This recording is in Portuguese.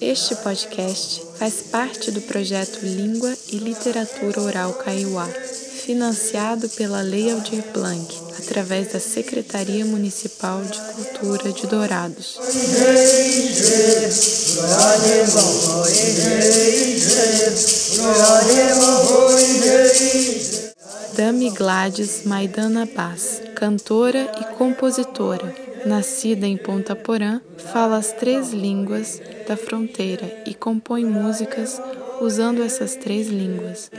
Este podcast faz parte do projeto Língua e Literatura Oral Kaiowá, financiado pela Lei Aldir Blanc, através da Secretaria Municipal de Cultura de Dourados. Dami Gladys Maidana Paz, cantora e compositora, nascida em Ponta Porã, fala as três línguas da fronteira e compõe músicas usando essas três línguas.